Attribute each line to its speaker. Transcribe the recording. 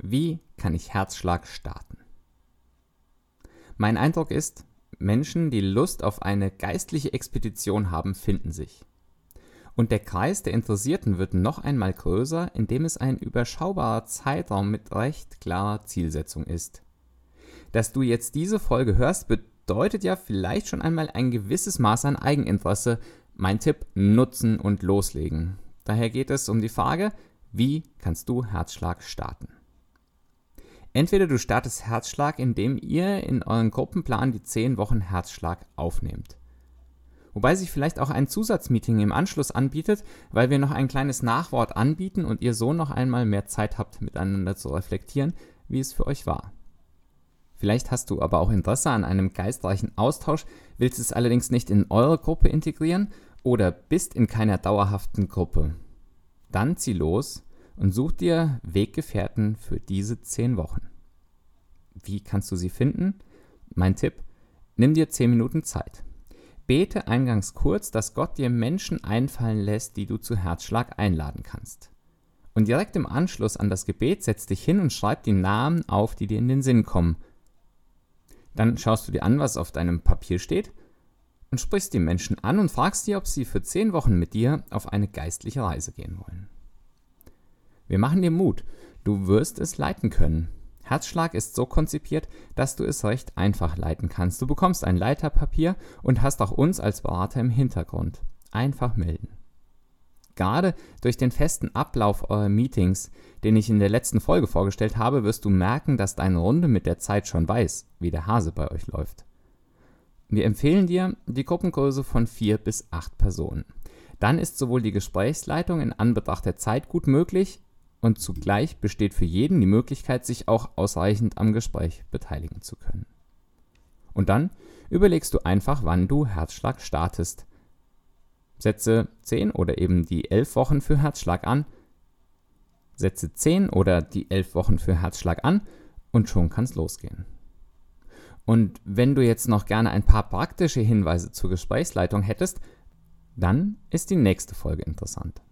Speaker 1: Wie kann ich Herzschlag starten? Mein Eindruck ist, Menschen, die Lust auf eine geistliche Expedition haben, finden sich. Und der Kreis der Interessierten wird noch einmal größer, indem es ein überschaubarer Zeitraum mit recht klarer Zielsetzung ist. Dass du jetzt diese Folge hörst, bedeutet ja vielleicht schon einmal ein gewisses Maß an Eigeninteresse. Mein Tipp, nutzen und loslegen. Daher geht es um die Frage, wie kannst du Herzschlag starten? Entweder du startest Herzschlag, indem ihr in euren Gruppenplan die 10 Wochen Herzschlag aufnehmt wobei sich vielleicht auch ein Zusatzmeeting im Anschluss anbietet, weil wir noch ein kleines Nachwort anbieten und ihr so noch einmal mehr Zeit habt, miteinander zu reflektieren, wie es für euch war. Vielleicht hast du aber auch Interesse an einem geistreichen Austausch, willst es allerdings nicht in eure Gruppe integrieren oder bist in keiner dauerhaften Gruppe. Dann zieh los und such dir Weggefährten für diese 10 Wochen. Wie kannst du sie finden? Mein Tipp, nimm dir 10 Minuten Zeit. Bete eingangs kurz, dass Gott dir Menschen einfallen lässt, die du zu Herzschlag einladen kannst. Und direkt im Anschluss an das Gebet setz dich hin und schreib die Namen auf, die dir in den Sinn kommen. Dann schaust du dir an, was auf deinem Papier steht und sprichst die Menschen an und fragst sie, ob sie für zehn Wochen mit dir auf eine geistliche Reise gehen wollen. Wir machen dir Mut, du wirst es leiten können. Herzschlag ist so konzipiert, dass du es recht einfach leiten kannst. Du bekommst ein Leiterpapier und hast auch uns als Berater im Hintergrund. Einfach melden. Gerade durch den festen Ablauf eurer Meetings, den ich in der letzten Folge vorgestellt habe, wirst du merken, dass deine Runde mit der Zeit schon weiß, wie der Hase bei euch läuft. Wir empfehlen dir die Gruppengröße von vier bis acht Personen. Dann ist sowohl die Gesprächsleitung in Anbetracht der Zeit gut möglich, und zugleich besteht für jeden die Möglichkeit, sich auch ausreichend am Gespräch beteiligen zu können. Und dann überlegst du einfach, wann du Herzschlag startest. Setze 10 oder eben die 11 Wochen für Herzschlag an. Setze 10 oder die 11 Wochen für Herzschlag an und schon kann es losgehen. Und wenn du jetzt noch gerne ein paar praktische Hinweise zur Gesprächsleitung hättest, dann ist die nächste Folge interessant.